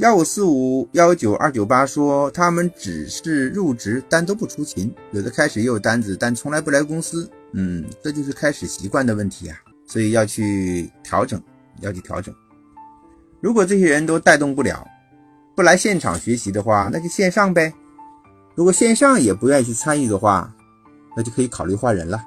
幺五四五幺九二九八说他们只是入职，但都不出勤，有的开始也有单子，但从来不来公司。嗯，这就是开始习惯的问题啊，所以要去调整，要去调整。如果这些人都带动不了，不来现场学习的话，那就线上呗。如果线上也不愿意去参与的话，那就可以考虑换人了。